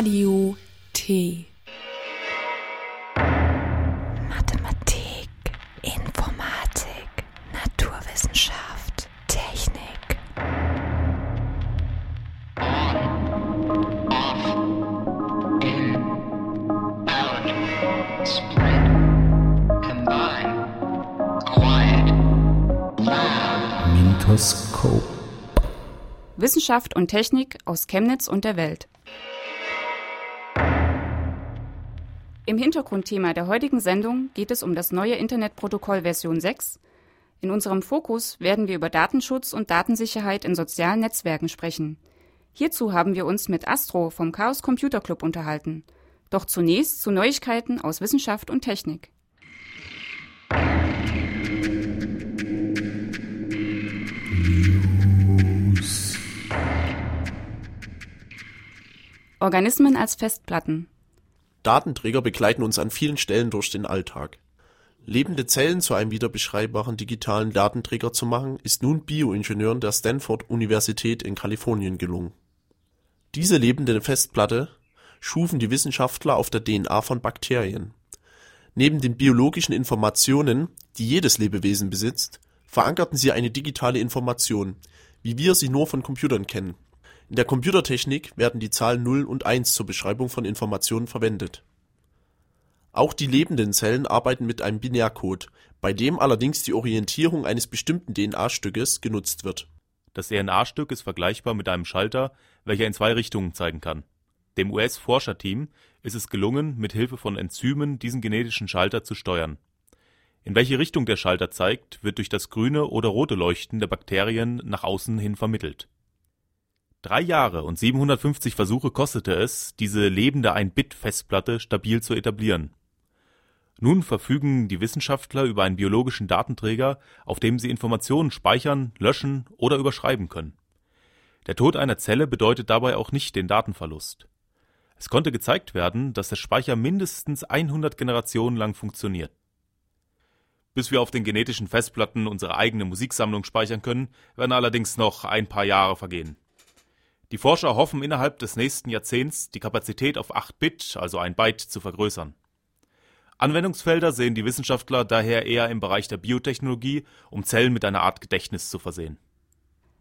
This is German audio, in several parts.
Radio T. Mathematik, Informatik, Naturwissenschaft, Technik. Spread, combine, quiet, loud. Mintoskop. Wissenschaft und Technik aus Chemnitz und der Welt. Im Hintergrundthema der heutigen Sendung geht es um das neue Internetprotokoll Version 6. In unserem Fokus werden wir über Datenschutz und Datensicherheit in sozialen Netzwerken sprechen. Hierzu haben wir uns mit Astro vom Chaos Computer Club unterhalten. Doch zunächst zu Neuigkeiten aus Wissenschaft und Technik. Organismen als Festplatten. Datenträger begleiten uns an vielen Stellen durch den Alltag. Lebende Zellen zu einem wieder beschreibbaren digitalen Datenträger zu machen, ist nun Bioingenieuren der Stanford-Universität in Kalifornien gelungen. Diese lebende Festplatte schufen die Wissenschaftler auf der DNA von Bakterien. Neben den biologischen Informationen, die jedes Lebewesen besitzt, verankerten sie eine digitale Information, wie wir sie nur von Computern kennen. In der Computertechnik werden die Zahlen 0 und 1 zur Beschreibung von Informationen verwendet. Auch die lebenden Zellen arbeiten mit einem Binärcode, bei dem allerdings die Orientierung eines bestimmten DNA-Stückes genutzt wird. Das RNA-Stück ist vergleichbar mit einem Schalter, welcher in zwei Richtungen zeigen kann. Dem US-Forscherteam ist es gelungen, mit Hilfe von Enzymen diesen genetischen Schalter zu steuern. In welche Richtung der Schalter zeigt, wird durch das grüne oder rote Leuchten der Bakterien nach außen hin vermittelt. Drei Jahre und 750 Versuche kostete es, diese lebende 1-Bit-Festplatte stabil zu etablieren. Nun verfügen die Wissenschaftler über einen biologischen Datenträger, auf dem sie Informationen speichern, löschen oder überschreiben können. Der Tod einer Zelle bedeutet dabei auch nicht den Datenverlust. Es konnte gezeigt werden, dass der Speicher mindestens 100 Generationen lang funktioniert. Bis wir auf den genetischen Festplatten unsere eigene Musiksammlung speichern können, werden allerdings noch ein paar Jahre vergehen. Die Forscher hoffen innerhalb des nächsten Jahrzehnts die Kapazität auf 8 Bit, also ein Byte, zu vergrößern. Anwendungsfelder sehen die Wissenschaftler daher eher im Bereich der Biotechnologie, um Zellen mit einer Art Gedächtnis zu versehen.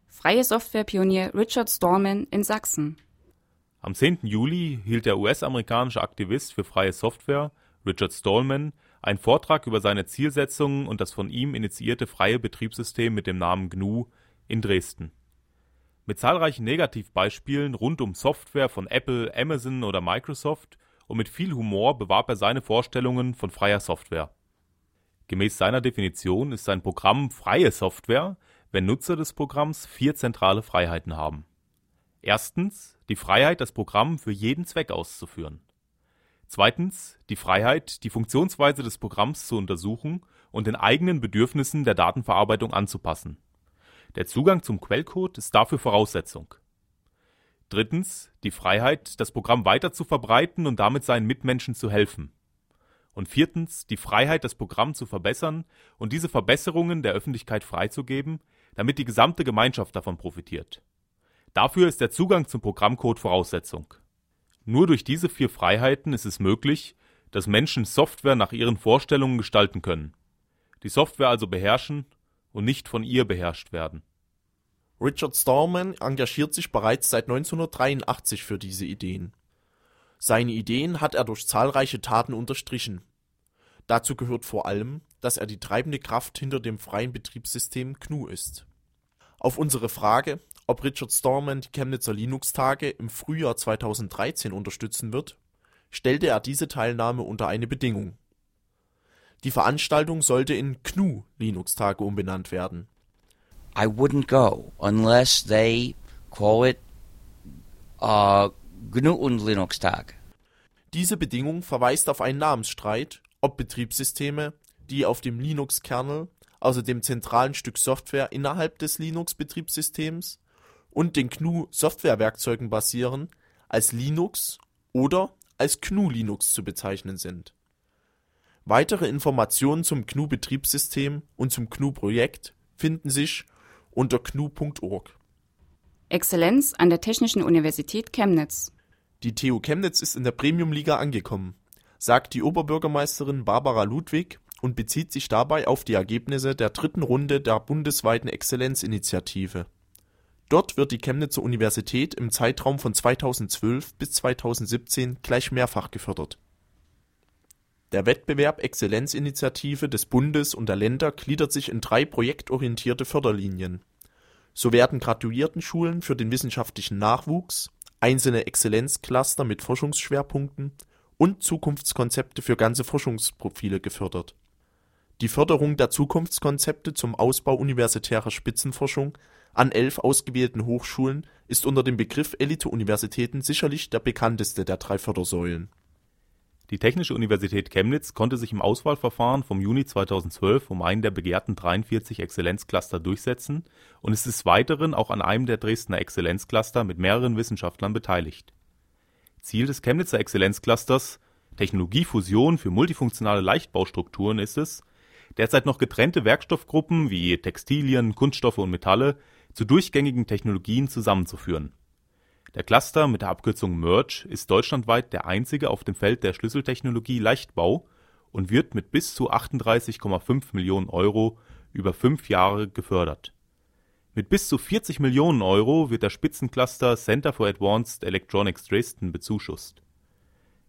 Freie Softwarepionier Richard Stallman in Sachsen. Am 10. Juli hielt der US-amerikanische Aktivist für freie Software, Richard Stallman, einen Vortrag über seine Zielsetzungen und das von ihm initiierte freie Betriebssystem mit dem Namen GNU in Dresden. Mit zahlreichen Negativbeispielen rund um Software von Apple, Amazon oder Microsoft und mit viel Humor bewarb er seine Vorstellungen von freier Software. Gemäß seiner Definition ist ein Programm freie Software, wenn Nutzer des Programms vier zentrale Freiheiten haben. Erstens die Freiheit, das Programm für jeden Zweck auszuführen. Zweitens die Freiheit, die Funktionsweise des Programms zu untersuchen und den eigenen Bedürfnissen der Datenverarbeitung anzupassen. Der Zugang zum Quellcode ist dafür Voraussetzung. Drittens die Freiheit, das Programm weiter zu verbreiten und damit seinen Mitmenschen zu helfen. Und viertens die Freiheit, das Programm zu verbessern und diese Verbesserungen der Öffentlichkeit freizugeben, damit die gesamte Gemeinschaft davon profitiert. Dafür ist der Zugang zum Programmcode Voraussetzung. Nur durch diese vier Freiheiten ist es möglich, dass Menschen Software nach ihren Vorstellungen gestalten können. Die Software also beherrschen und nicht von ihr beherrscht werden. Richard Stallman engagiert sich bereits seit 1983 für diese Ideen. Seine Ideen hat er durch zahlreiche Taten unterstrichen. Dazu gehört vor allem, dass er die treibende Kraft hinter dem freien Betriebssystem GNU ist. Auf unsere Frage, ob Richard Stallman die Chemnitzer Linux-Tage im Frühjahr 2013 unterstützen wird, stellte er diese Teilnahme unter eine Bedingung. Die Veranstaltung sollte in GNU Linux-Tage umbenannt werden. I wouldn't go unless they call it uh, GNU und Linux Tag. Diese Bedingung verweist auf einen Namensstreit, ob Betriebssysteme, die auf dem Linux-Kernel, also dem zentralen Stück Software innerhalb des Linux-Betriebssystems, und den GNU-Softwarewerkzeugen basieren, als Linux oder als GNU Linux zu bezeichnen sind. Weitere Informationen zum GNU-Betriebssystem und zum GNU-Projekt finden sich unter gnu.org. Exzellenz an der Technischen Universität Chemnitz. Die TU Chemnitz ist in der Premium-Liga angekommen, sagt die Oberbürgermeisterin Barbara Ludwig und bezieht sich dabei auf die Ergebnisse der dritten Runde der bundesweiten Exzellenzinitiative. Dort wird die Chemnitzer Universität im Zeitraum von 2012 bis 2017 gleich mehrfach gefördert. Der Wettbewerb Exzellenzinitiative des Bundes und der Länder gliedert sich in drei projektorientierte Förderlinien. So werden Graduiertenschulen für den wissenschaftlichen Nachwuchs, einzelne Exzellenzcluster mit Forschungsschwerpunkten und Zukunftskonzepte für ganze Forschungsprofile gefördert. Die Förderung der Zukunftskonzepte zum Ausbau universitärer Spitzenforschung an elf ausgewählten Hochschulen ist unter dem Begriff Elite-Universitäten sicherlich der bekannteste der drei Fördersäulen. Die Technische Universität Chemnitz konnte sich im Auswahlverfahren vom Juni 2012 um einen der begehrten 43 Exzellenzcluster durchsetzen und ist des Weiteren auch an einem der Dresdner Exzellenzcluster mit mehreren Wissenschaftlern beteiligt. Ziel des Chemnitzer Exzellenzclusters Technologiefusion für multifunktionale Leichtbaustrukturen ist es, derzeit noch getrennte Werkstoffgruppen wie Textilien, Kunststoffe und Metalle zu durchgängigen Technologien zusammenzuführen. Der Cluster mit der Abkürzung MERGE ist deutschlandweit der einzige auf dem Feld der Schlüsseltechnologie Leichtbau und wird mit bis zu 38,5 Millionen Euro über fünf Jahre gefördert. Mit bis zu 40 Millionen Euro wird der Spitzencluster Center for Advanced Electronics Dresden bezuschusst.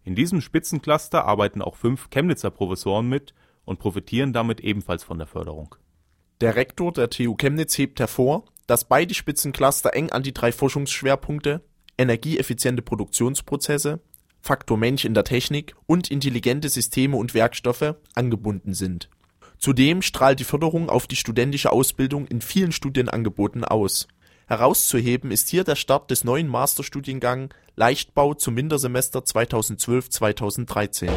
In diesem Spitzencluster arbeiten auch fünf Chemnitzer Professoren mit und profitieren damit ebenfalls von der Förderung. Der Rektor der TU Chemnitz hebt hervor, dass beide Spitzencluster eng an die drei Forschungsschwerpunkte energieeffiziente Produktionsprozesse, Faktor Mensch in der Technik und intelligente Systeme und Werkstoffe angebunden sind. Zudem strahlt die Förderung auf die studentische Ausbildung in vielen Studienangeboten aus. Herauszuheben ist hier der Start des neuen Masterstudiengang Leichtbau zum Wintersemester 2012/2013.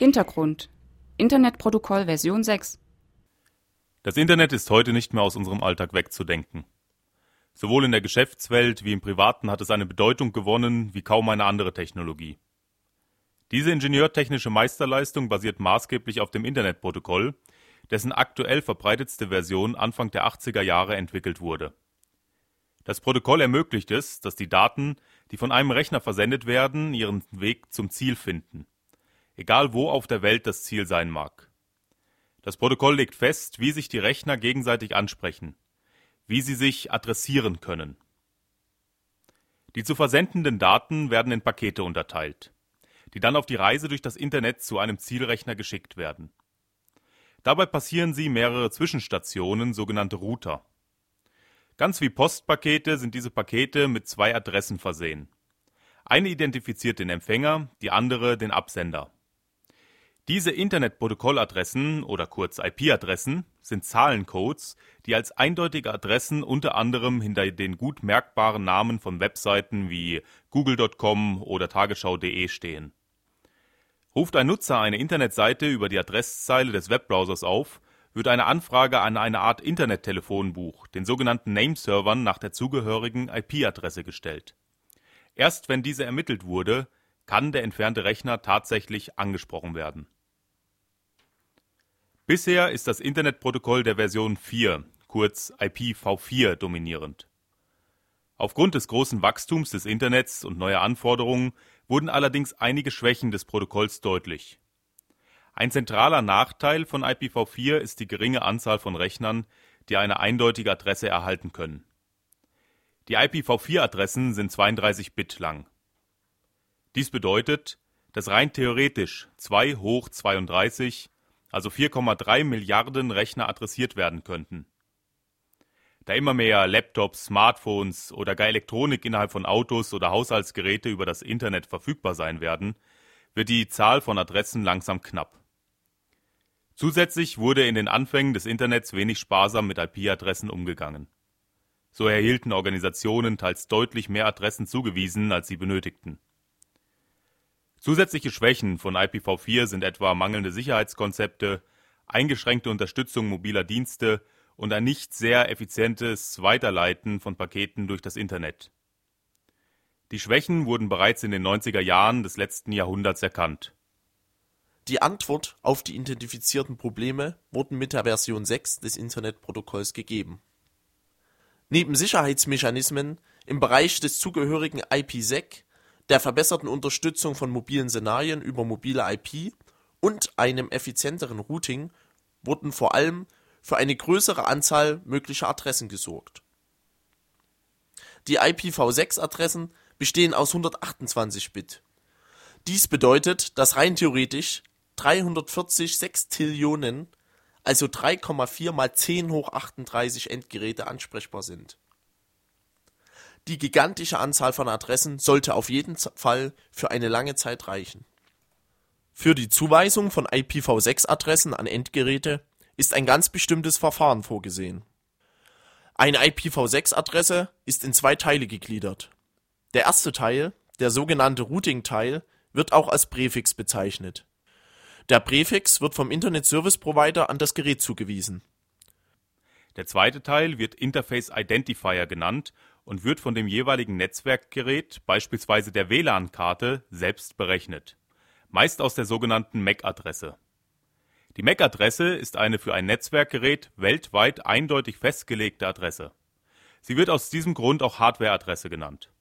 Hintergrund Internetprotokoll Version 6 Das Internet ist heute nicht mehr aus unserem Alltag wegzudenken. Sowohl in der Geschäftswelt wie im Privaten hat es eine Bedeutung gewonnen wie kaum eine andere Technologie. Diese ingenieurtechnische Meisterleistung basiert maßgeblich auf dem Internetprotokoll, dessen aktuell verbreitetste Version Anfang der 80er Jahre entwickelt wurde. Das Protokoll ermöglicht es, dass die Daten, die von einem Rechner versendet werden, ihren Weg zum Ziel finden egal wo auf der Welt das Ziel sein mag. Das Protokoll legt fest, wie sich die Rechner gegenseitig ansprechen, wie sie sich adressieren können. Die zu versendenden Daten werden in Pakete unterteilt, die dann auf die Reise durch das Internet zu einem Zielrechner geschickt werden. Dabei passieren sie mehrere Zwischenstationen, sogenannte Router. Ganz wie Postpakete sind diese Pakete mit zwei Adressen versehen. Eine identifiziert den Empfänger, die andere den Absender. Diese Internetprotokolladressen oder kurz IP-Adressen sind Zahlencodes, die als eindeutige Adressen unter anderem hinter den gut merkbaren Namen von Webseiten wie google.com oder tagesschau.de stehen. Ruft ein Nutzer eine Internetseite über die Adresszeile des Webbrowsers auf, wird eine Anfrage an eine Art Internettelefonbuch, den sogenannten Nameservern, nach der zugehörigen IP-Adresse gestellt. Erst wenn diese ermittelt wurde, kann der entfernte Rechner tatsächlich angesprochen werden. Bisher ist das Internetprotokoll der Version 4, kurz IPv4, dominierend. Aufgrund des großen Wachstums des Internets und neuer Anforderungen wurden allerdings einige Schwächen des Protokolls deutlich. Ein zentraler Nachteil von IPv4 ist die geringe Anzahl von Rechnern, die eine eindeutige Adresse erhalten können. Die IPv4-Adressen sind 32 Bit lang. Dies bedeutet, dass rein theoretisch 2 hoch 32 also 4,3 Milliarden Rechner adressiert werden könnten. Da immer mehr Laptops, Smartphones oder gar Elektronik innerhalb von Autos oder Haushaltsgeräte über das Internet verfügbar sein werden, wird die Zahl von Adressen langsam knapp. Zusätzlich wurde in den Anfängen des Internets wenig sparsam mit IP-Adressen umgegangen. So erhielten Organisationen teils deutlich mehr Adressen zugewiesen, als sie benötigten. Zusätzliche Schwächen von IPv4 sind etwa mangelnde Sicherheitskonzepte, eingeschränkte Unterstützung mobiler Dienste und ein nicht sehr effizientes Weiterleiten von Paketen durch das Internet. Die Schwächen wurden bereits in den 90er Jahren des letzten Jahrhunderts erkannt. Die Antwort auf die identifizierten Probleme wurden mit der Version 6 des Internetprotokolls gegeben. Neben Sicherheitsmechanismen im Bereich des zugehörigen IPsec der verbesserten Unterstützung von mobilen Szenarien über mobile IP und einem effizienteren Routing wurden vor allem für eine größere Anzahl möglicher Adressen gesorgt. Die IPv6-Adressen bestehen aus 128 Bit. Dies bedeutet, dass rein theoretisch 340 Sextillionen, also 3,4 mal 10 hoch 38 Endgeräte ansprechbar sind die gigantische Anzahl von Adressen sollte auf jeden Fall für eine lange Zeit reichen. Für die Zuweisung von IPv6-Adressen an Endgeräte ist ein ganz bestimmtes Verfahren vorgesehen. Eine IPv6-Adresse ist in zwei Teile gegliedert. Der erste Teil, der sogenannte Routing-Teil, wird auch als Präfix bezeichnet. Der Präfix wird vom Internet Service Provider an das Gerät zugewiesen. Der zweite Teil wird Interface Identifier genannt und wird von dem jeweiligen Netzwerkgerät, beispielsweise der WLAN-Karte, selbst berechnet, meist aus der sogenannten MAC-Adresse. Die MAC-Adresse ist eine für ein Netzwerkgerät weltweit eindeutig festgelegte Adresse. Sie wird aus diesem Grund auch Hardware-Adresse genannt.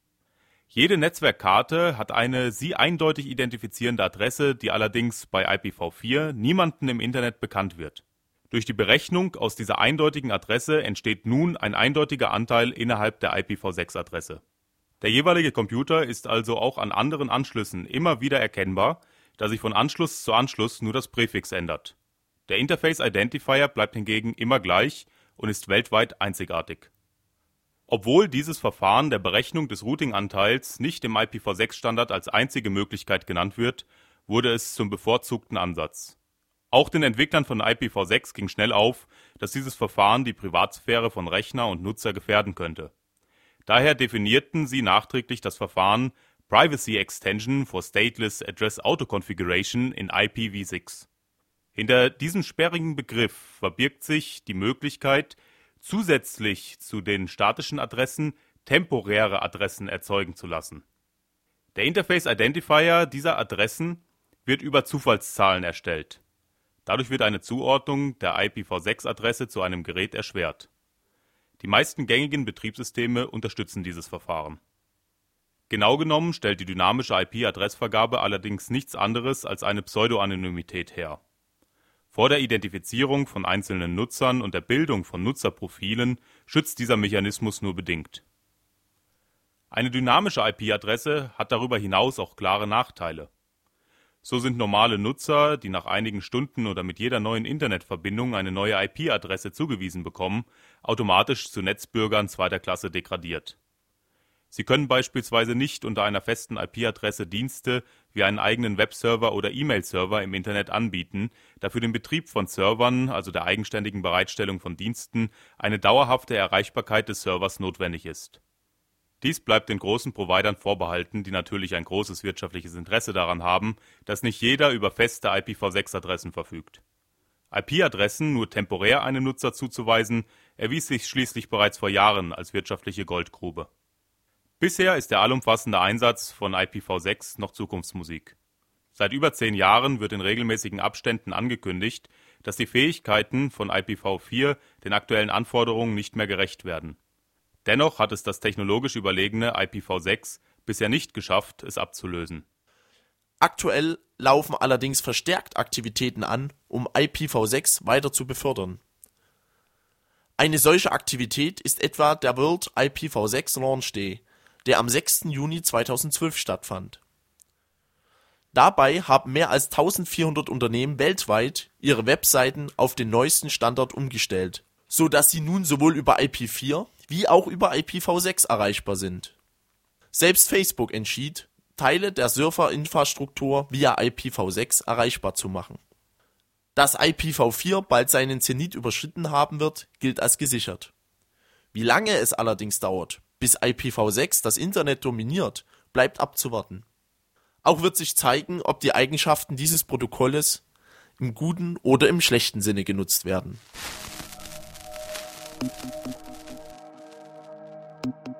Jede Netzwerkkarte hat eine sie eindeutig identifizierende Adresse, die allerdings bei IPv4 niemandem im Internet bekannt wird durch die Berechnung aus dieser eindeutigen Adresse entsteht nun ein eindeutiger Anteil innerhalb der IPv6-Adresse. Der jeweilige Computer ist also auch an anderen Anschlüssen immer wieder erkennbar, da sich von Anschluss zu Anschluss nur das Präfix ändert. Der Interface Identifier bleibt hingegen immer gleich und ist weltweit einzigartig. Obwohl dieses Verfahren der Berechnung des Routing-Anteils nicht im IPv6-Standard als einzige Möglichkeit genannt wird, wurde es zum bevorzugten Ansatz auch den Entwicklern von IPv6 ging schnell auf, dass dieses Verfahren die Privatsphäre von Rechner und Nutzer gefährden könnte. Daher definierten sie nachträglich das Verfahren Privacy Extension for Stateless Address Auto Configuration in IPv6. Hinter diesem sperrigen Begriff verbirgt sich die Möglichkeit, zusätzlich zu den statischen Adressen temporäre Adressen erzeugen zu lassen. Der Interface Identifier dieser Adressen wird über Zufallszahlen erstellt. Dadurch wird eine Zuordnung der IPv6-Adresse zu einem Gerät erschwert. Die meisten gängigen Betriebssysteme unterstützen dieses Verfahren. Genau genommen stellt die dynamische IP-Adressvergabe allerdings nichts anderes als eine Pseudoanonymität her. Vor der Identifizierung von einzelnen Nutzern und der Bildung von Nutzerprofilen schützt dieser Mechanismus nur bedingt. Eine dynamische IP-Adresse hat darüber hinaus auch klare Nachteile. So sind normale Nutzer, die nach einigen Stunden oder mit jeder neuen Internetverbindung eine neue IP-Adresse zugewiesen bekommen, automatisch zu Netzbürgern zweiter Klasse degradiert Sie können beispielsweise nicht unter einer festen IP-Adresse Dienste wie einen eigenen Webserver oder E-Mail-Server im Internet anbieten, da für den Betrieb von Servern, also der eigenständigen Bereitstellung von Diensten, eine dauerhafte Erreichbarkeit des Servers notwendig ist. Dies bleibt den großen Providern vorbehalten, die natürlich ein großes wirtschaftliches Interesse daran haben, dass nicht jeder über feste IPv6-Adressen verfügt. IP-Adressen nur temporär einem Nutzer zuzuweisen, erwies sich schließlich bereits vor Jahren als wirtschaftliche Goldgrube Bisher ist der allumfassende Einsatz von IPv6 noch Zukunftsmusik. Seit über zehn Jahren wird in regelmäßigen Abständen angekündigt, dass die Fähigkeiten von IPv4 den aktuellen Anforderungen nicht mehr gerecht werden. Dennoch hat es das technologisch überlegene IPv6 bisher nicht geschafft, es abzulösen. Aktuell laufen allerdings verstärkt Aktivitäten an, um IPv6 weiter zu befördern. Eine solche Aktivität ist etwa der World IPv6 Launch Day, der am 6. Juni 2012 stattfand. Dabei haben mehr als 1400 Unternehmen weltweit ihre Webseiten auf den neuesten Standard umgestellt, so dass sie nun sowohl über IP4 wie auch über IPv6 erreichbar sind. Selbst Facebook entschied, Teile der Serverinfrastruktur via IPv6 erreichbar zu machen. Dass IPv4 bald seinen Zenit überschritten haben wird, gilt als gesichert. Wie lange es allerdings dauert, bis IPv6 das Internet dominiert, bleibt abzuwarten. Auch wird sich zeigen, ob die Eigenschaften dieses Protokolles im guten oder im schlechten Sinne genutzt werden. Fokus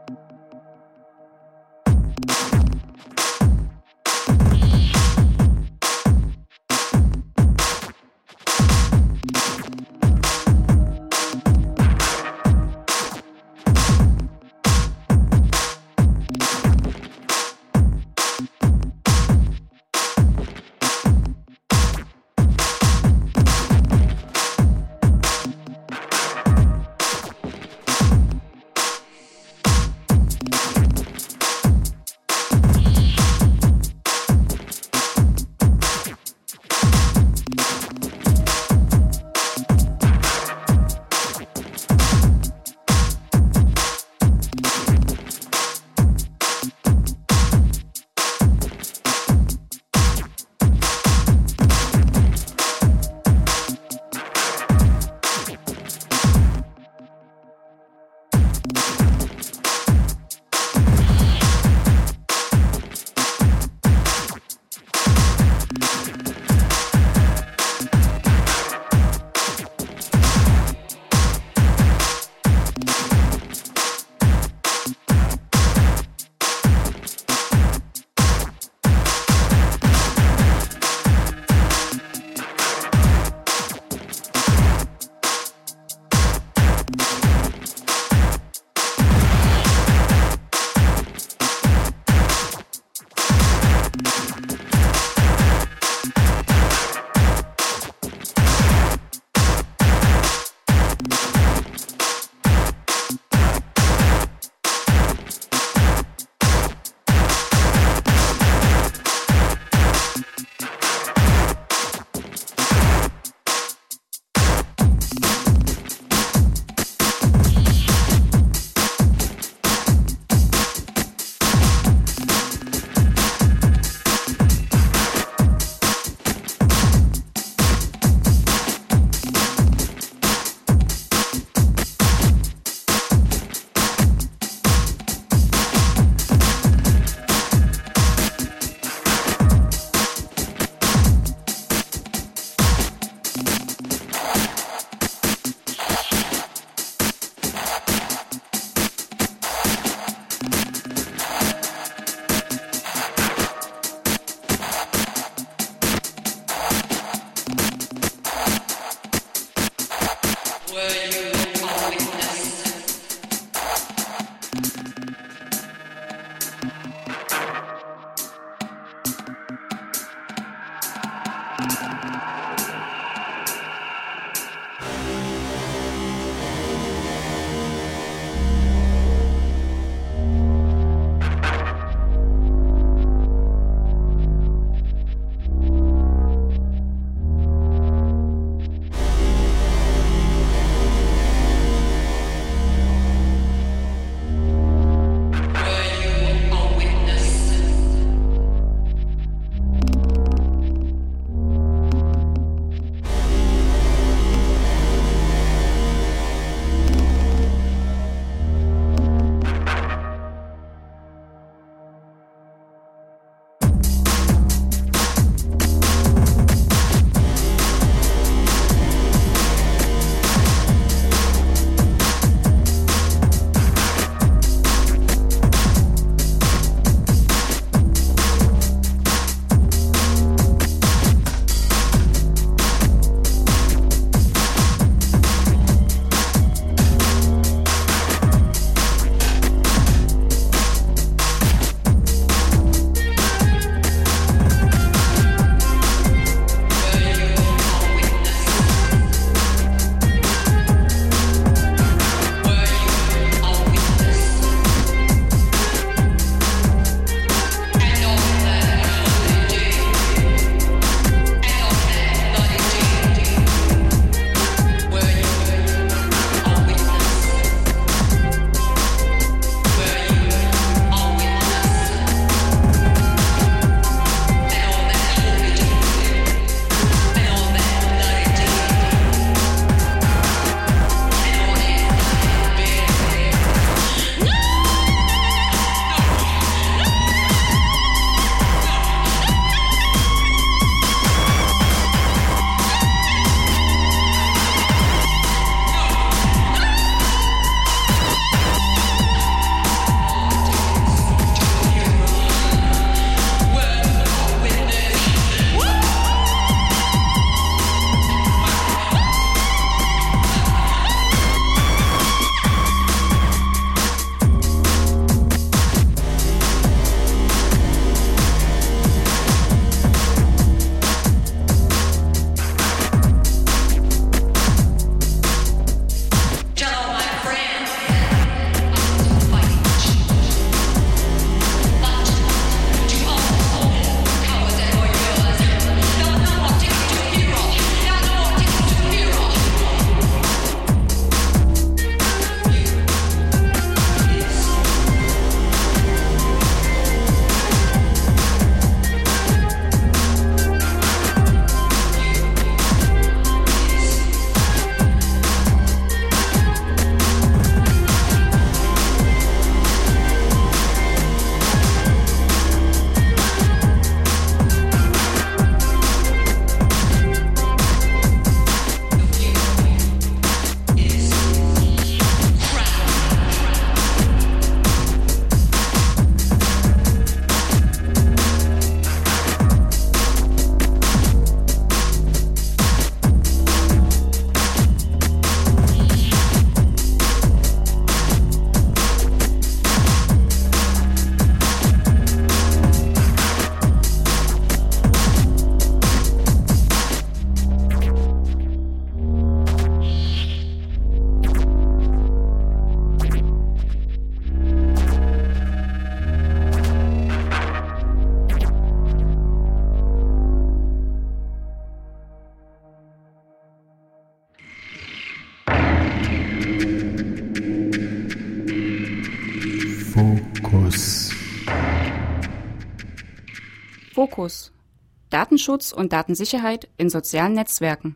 Datenschutz und Datensicherheit in sozialen Netzwerken.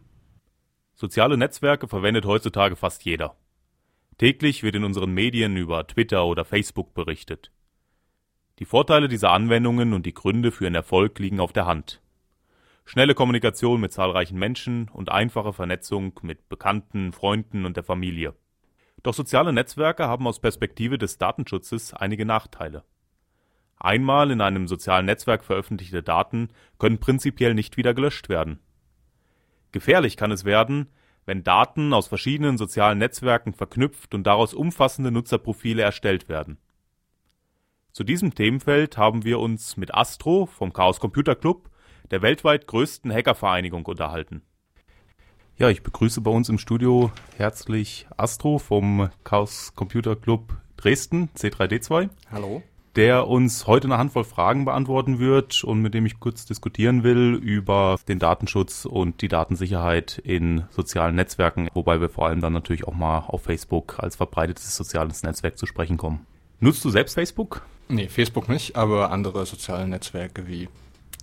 Soziale Netzwerke verwendet heutzutage fast jeder. Täglich wird in unseren Medien über Twitter oder Facebook berichtet. Die Vorteile dieser Anwendungen und die Gründe für ihren Erfolg liegen auf der Hand. Schnelle Kommunikation mit zahlreichen Menschen und einfache Vernetzung mit Bekannten, Freunden und der Familie. Doch soziale Netzwerke haben aus Perspektive des Datenschutzes einige Nachteile. Einmal in einem sozialen Netzwerk veröffentlichte Daten können prinzipiell nicht wieder gelöscht werden. Gefährlich kann es werden, wenn Daten aus verschiedenen sozialen Netzwerken verknüpft und daraus umfassende Nutzerprofile erstellt werden. Zu diesem Themenfeld haben wir uns mit Astro vom Chaos Computer Club, der weltweit größten Hackervereinigung, unterhalten. Ja, ich begrüße bei uns im Studio herzlich Astro vom Chaos Computer Club Dresden, C3D2. Hallo. Der uns heute eine Handvoll Fragen beantworten wird und mit dem ich kurz diskutieren will über den Datenschutz und die Datensicherheit in sozialen Netzwerken, wobei wir vor allem dann natürlich auch mal auf Facebook als verbreitetes soziales Netzwerk zu sprechen kommen. Nutzt du selbst Facebook? Nee, Facebook nicht, aber andere soziale Netzwerke wie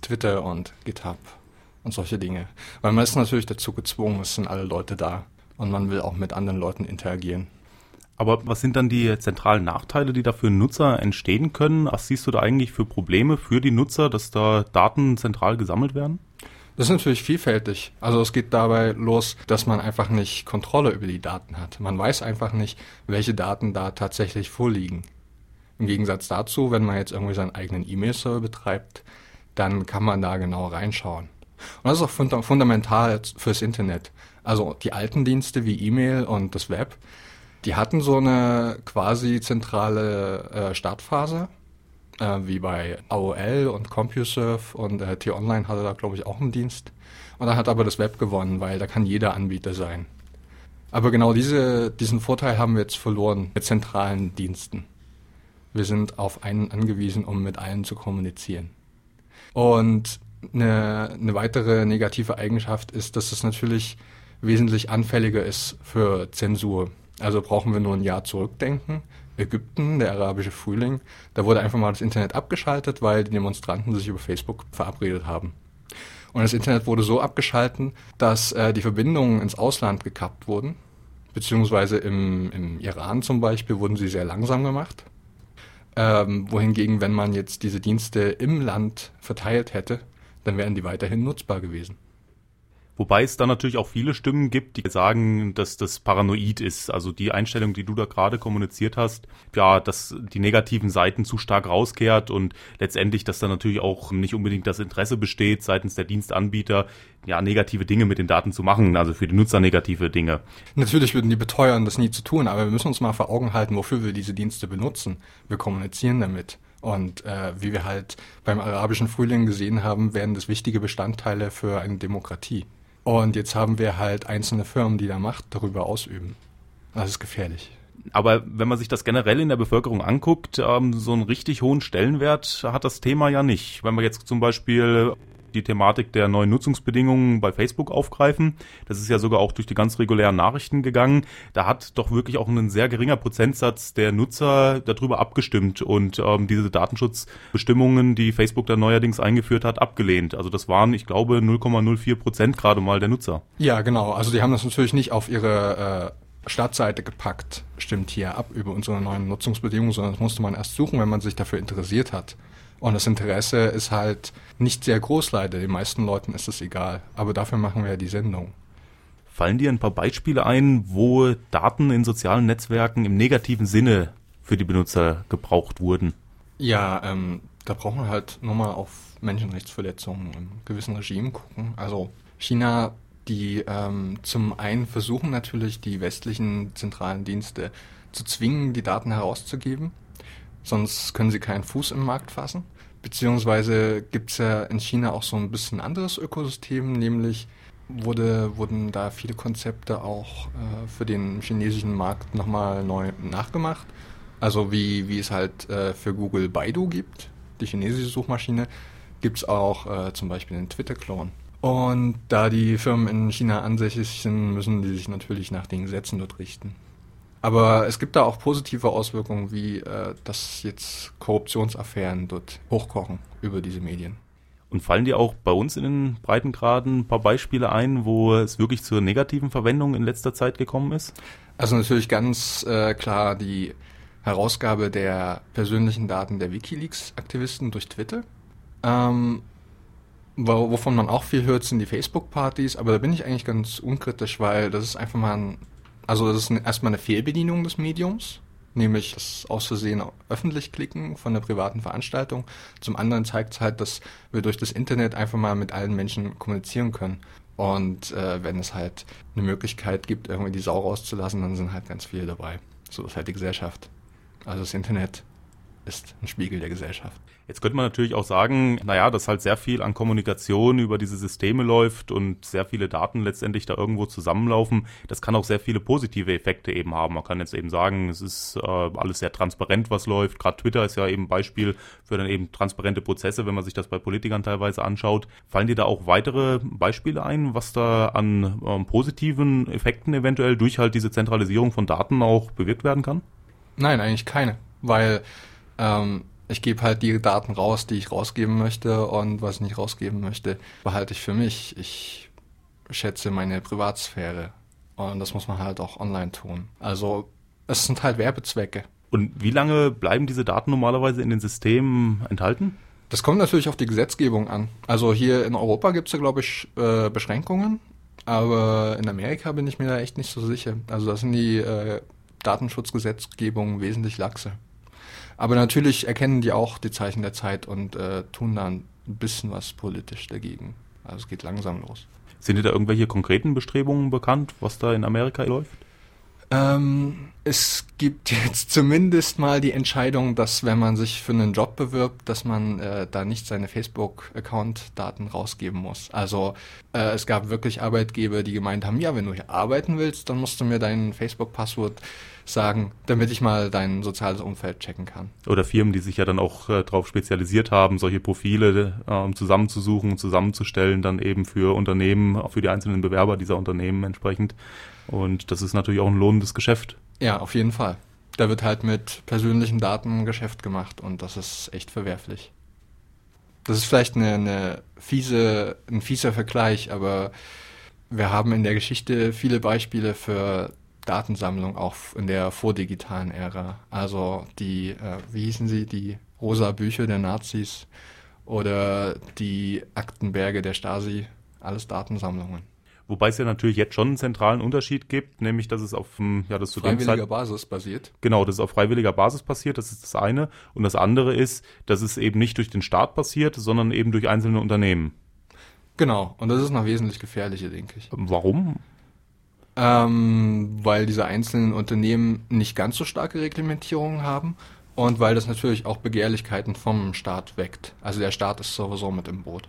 Twitter und GitHub und solche Dinge. Weil man ist natürlich dazu gezwungen, es sind alle Leute da und man will auch mit anderen Leuten interagieren. Aber was sind dann die zentralen Nachteile, die da für Nutzer entstehen können? Was siehst du da eigentlich für Probleme für die Nutzer, dass da Daten zentral gesammelt werden? Das ist natürlich vielfältig. Also es geht dabei los, dass man einfach nicht Kontrolle über die Daten hat. Man weiß einfach nicht, welche Daten da tatsächlich vorliegen. Im Gegensatz dazu, wenn man jetzt irgendwie seinen eigenen E-Mail-Server betreibt, dann kann man da genau reinschauen. Und das ist auch funda fundamental fürs Internet. Also die alten Dienste wie E-Mail und das Web, die hatten so eine quasi zentrale äh, Startphase, äh, wie bei AOL und CompuServe und äh, T-Online hatte da, glaube ich, auch einen Dienst. Und dann hat aber das Web gewonnen, weil da kann jeder Anbieter sein. Aber genau diese, diesen Vorteil haben wir jetzt verloren mit zentralen Diensten. Wir sind auf einen angewiesen, um mit allen zu kommunizieren. Und eine, eine weitere negative Eigenschaft ist, dass es natürlich wesentlich anfälliger ist für Zensur. Also brauchen wir nur ein Jahr zurückdenken. Ägypten, der arabische Frühling, da wurde einfach mal das Internet abgeschaltet, weil die Demonstranten sich über Facebook verabredet haben. Und das Internet wurde so abgeschalten, dass äh, die Verbindungen ins Ausland gekappt wurden, beziehungsweise im, im Iran zum Beispiel wurden sie sehr langsam gemacht. Ähm, wohingegen, wenn man jetzt diese Dienste im Land verteilt hätte, dann wären die weiterhin nutzbar gewesen. Wobei es da natürlich auch viele Stimmen gibt, die sagen, dass das paranoid ist. Also die Einstellung, die du da gerade kommuniziert hast, ja, dass die negativen Seiten zu stark rauskehrt und letztendlich, dass da natürlich auch nicht unbedingt das Interesse besteht, seitens der Dienstanbieter, ja, negative Dinge mit den Daten zu machen, also für die Nutzer negative Dinge. Natürlich würden die beteuern, das nie zu tun, aber wir müssen uns mal vor Augen halten, wofür wir diese Dienste benutzen. Wir kommunizieren damit. Und äh, wie wir halt beim arabischen Frühling gesehen haben, werden das wichtige Bestandteile für eine Demokratie. Und jetzt haben wir halt einzelne Firmen, die da Macht darüber ausüben. Das ist gefährlich. Aber wenn man sich das generell in der Bevölkerung anguckt, ähm, so einen richtig hohen Stellenwert hat das Thema ja nicht. Wenn man jetzt zum Beispiel die Thematik der neuen Nutzungsbedingungen bei Facebook aufgreifen. Das ist ja sogar auch durch die ganz regulären Nachrichten gegangen. Da hat doch wirklich auch ein sehr geringer Prozentsatz der Nutzer darüber abgestimmt und ähm, diese Datenschutzbestimmungen, die Facebook da neuerdings eingeführt hat, abgelehnt. Also das waren, ich glaube, 0,04 Prozent gerade mal der Nutzer. Ja, genau. Also die haben das natürlich nicht auf ihre äh, Startseite gepackt, stimmt hier ab über unsere neuen Nutzungsbedingungen, sondern das musste man erst suchen, wenn man sich dafür interessiert hat. Und das Interesse ist halt nicht sehr groß leider. Den meisten Leuten ist es egal. Aber dafür machen wir ja die Sendung. Fallen dir ein paar Beispiele ein, wo Daten in sozialen Netzwerken im negativen Sinne für die Benutzer gebraucht wurden? Ja, ähm, da brauchen wir halt nur mal auf Menschenrechtsverletzungen im gewissen Regime gucken. Also China, die ähm, zum einen versuchen natürlich die westlichen zentralen Dienste zu zwingen, die Daten herauszugeben sonst können sie keinen Fuß im Markt fassen. Beziehungsweise gibt es ja in China auch so ein bisschen anderes Ökosystem, nämlich wurde, wurden da viele Konzepte auch äh, für den chinesischen Markt nochmal neu nachgemacht. Also wie, wie es halt äh, für Google Baidu gibt, die chinesische Suchmaschine, gibt es auch äh, zum Beispiel den Twitter-Clone. Und da die Firmen in China ansässig sind, müssen die sich natürlich nach den Gesetzen dort richten. Aber es gibt da auch positive Auswirkungen, wie äh, dass jetzt Korruptionsaffären dort hochkochen über diese Medien. Und fallen dir auch bei uns in den Breitengraden ein paar Beispiele ein, wo es wirklich zur negativen Verwendung in letzter Zeit gekommen ist? Also natürlich ganz äh, klar die Herausgabe der persönlichen Daten der Wikileaks-Aktivisten durch Twitter. Ähm, wovon man auch viel hört, sind die Facebook-Partys, aber da bin ich eigentlich ganz unkritisch, weil das ist einfach mal ein also das ist erstmal eine Fehlbedienung des Mediums, nämlich das aus Versehen öffentlich klicken von einer privaten Veranstaltung. Zum anderen zeigt es halt, dass wir durch das Internet einfach mal mit allen Menschen kommunizieren können. Und äh, wenn es halt eine Möglichkeit gibt, irgendwie die Sau rauszulassen, dann sind halt ganz viele dabei. So ist halt die Gesellschaft. Also das Internet ist ein Spiegel der Gesellschaft. Jetzt könnte man natürlich auch sagen, naja, dass halt sehr viel an Kommunikation über diese Systeme läuft und sehr viele Daten letztendlich da irgendwo zusammenlaufen. Das kann auch sehr viele positive Effekte eben haben. Man kann jetzt eben sagen, es ist äh, alles sehr transparent, was läuft. Gerade Twitter ist ja eben Beispiel für dann eben transparente Prozesse, wenn man sich das bei Politikern teilweise anschaut. Fallen dir da auch weitere Beispiele ein, was da an ähm, positiven Effekten eventuell durch halt diese Zentralisierung von Daten auch bewirkt werden kann? Nein, eigentlich keine, weil ähm, ich gebe halt die Daten raus, die ich rausgeben möchte und was ich nicht rausgeben möchte, behalte ich für mich. Ich schätze meine Privatsphäre und das muss man halt auch online tun. Also es sind halt Werbezwecke. Und wie lange bleiben diese Daten normalerweise in den Systemen enthalten? Das kommt natürlich auf die Gesetzgebung an. Also hier in Europa gibt es ja, glaube ich, äh, Beschränkungen, aber in Amerika bin ich mir da echt nicht so sicher. Also da sind die äh, Datenschutzgesetzgebungen wesentlich laxer. Aber natürlich erkennen die auch die Zeichen der Zeit und äh, tun dann ein bisschen was politisch dagegen. Also es geht langsam los. Sind dir da irgendwelche konkreten Bestrebungen bekannt, was da in Amerika läuft? Ähm, es gibt jetzt zumindest mal die Entscheidung, dass wenn man sich für einen Job bewirbt, dass man äh, da nicht seine Facebook-Account-Daten rausgeben muss. Also äh, es gab wirklich Arbeitgeber, die gemeint haben, ja, wenn du hier arbeiten willst, dann musst du mir dein Facebook-Passwort sagen, damit ich mal dein soziales Umfeld checken kann. Oder Firmen, die sich ja dann auch äh, darauf spezialisiert haben, solche Profile äh, zusammenzusuchen und zusammenzustellen, dann eben für Unternehmen, für die einzelnen Bewerber dieser Unternehmen entsprechend. Und das ist natürlich auch ein lohnendes Geschäft. Ja, auf jeden Fall. Da wird halt mit persönlichen Daten Geschäft gemacht und das ist echt verwerflich. Das ist vielleicht eine, eine fiese, ein fieser Vergleich, aber wir haben in der Geschichte viele Beispiele für Datensammlung auch in der vordigitalen Ära. Also die, äh, wie hießen sie, die rosa Bücher der Nazis oder die Aktenberge der Stasi, alles Datensammlungen. Wobei es ja natürlich jetzt schon einen zentralen Unterschied gibt, nämlich dass es auf ja, das zu freiwilliger Zeit, Basis basiert. Genau, dass es auf freiwilliger Basis passiert, das ist das eine. Und das andere ist, dass es eben nicht durch den Staat passiert, sondern eben durch einzelne Unternehmen. Genau, und das ist noch wesentlich gefährlicher, denke ich. Warum? Ähm, weil diese einzelnen Unternehmen nicht ganz so starke Reglementierungen haben und weil das natürlich auch Begehrlichkeiten vom Staat weckt. Also der Staat ist sowieso mit im Boot.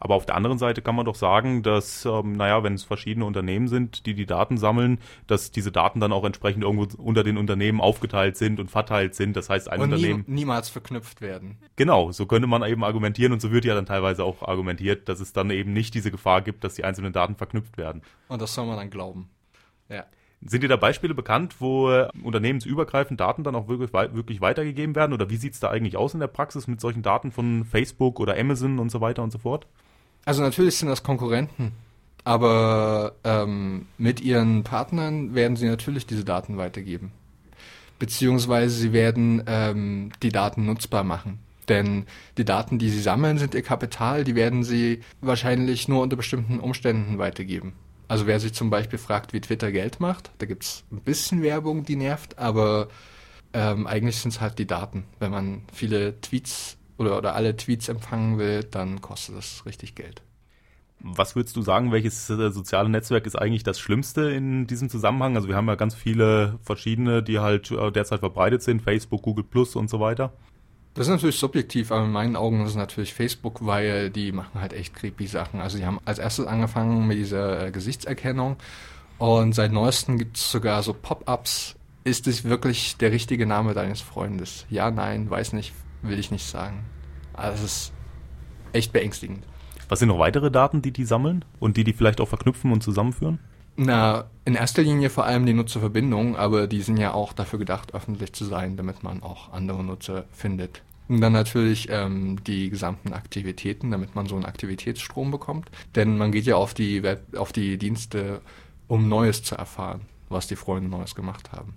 Aber auf der anderen Seite kann man doch sagen, dass, ähm, naja, wenn es verschiedene Unternehmen sind, die die Daten sammeln, dass diese Daten dann auch entsprechend irgendwo unter den Unternehmen aufgeteilt sind und verteilt sind. Das heißt, ein und Unternehmen. Nie, niemals verknüpft werden. Genau, so könnte man eben argumentieren und so wird ja dann teilweise auch argumentiert, dass es dann eben nicht diese Gefahr gibt, dass die einzelnen Daten verknüpft werden. Und das soll man dann glauben. Ja. Sind dir da Beispiele bekannt, wo äh, unternehmensübergreifend Daten dann auch wirklich, wirklich weitergegeben werden? Oder wie sieht es da eigentlich aus in der Praxis mit solchen Daten von Facebook oder Amazon und so weiter und so fort? Also natürlich sind das Konkurrenten, aber ähm, mit ihren Partnern werden sie natürlich diese Daten weitergeben. Beziehungsweise sie werden ähm, die Daten nutzbar machen. Denn die Daten, die sie sammeln, sind ihr Kapital, die werden sie wahrscheinlich nur unter bestimmten Umständen weitergeben. Also wer sich zum Beispiel fragt, wie Twitter Geld macht, da gibt's ein bisschen Werbung, die nervt, aber ähm, eigentlich sind es halt die Daten. Wenn man viele Tweets oder, oder alle Tweets empfangen will, dann kostet das richtig Geld. Was würdest du sagen, welches äh, soziale Netzwerk ist eigentlich das Schlimmste in diesem Zusammenhang? Also wir haben ja ganz viele verschiedene, die halt äh, derzeit verbreitet sind, Facebook, Google Plus und so weiter. Das ist natürlich subjektiv, aber in meinen Augen ist es natürlich Facebook, weil die machen halt echt creepy Sachen. Also die haben als erstes angefangen mit dieser äh, Gesichtserkennung und seit neuestem gibt es sogar so Pop-ups. Ist es wirklich der richtige Name deines Freundes? Ja, nein, weiß nicht, will ich nicht sagen. Also es ist echt beängstigend. Was sind noch weitere Daten, die die sammeln und die die vielleicht auch verknüpfen und zusammenführen? Na, in erster Linie vor allem die Nutzerverbindungen, aber die sind ja auch dafür gedacht, öffentlich zu sein, damit man auch andere Nutzer findet. Und dann natürlich ähm, die gesamten Aktivitäten, damit man so einen Aktivitätsstrom bekommt. Denn man geht ja auf die Web, auf die Dienste, um Neues zu erfahren, was die Freunde Neues gemacht haben.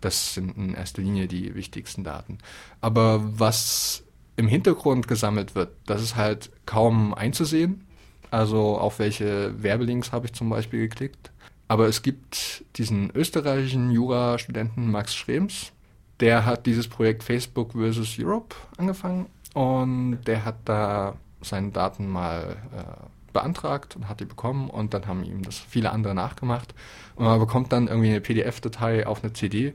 Das sind in erster Linie die wichtigsten Daten. Aber was im Hintergrund gesammelt wird, das ist halt kaum einzusehen. Also auf welche Werbelinks habe ich zum Beispiel geklickt. Aber es gibt diesen österreichischen Jurastudenten Max Schrems, der hat dieses Projekt Facebook vs. Europe angefangen und der hat da seine Daten mal äh, beantragt und hat die bekommen und dann haben ihm das viele andere nachgemacht. Und man bekommt dann irgendwie eine PDF-Datei auf eine CD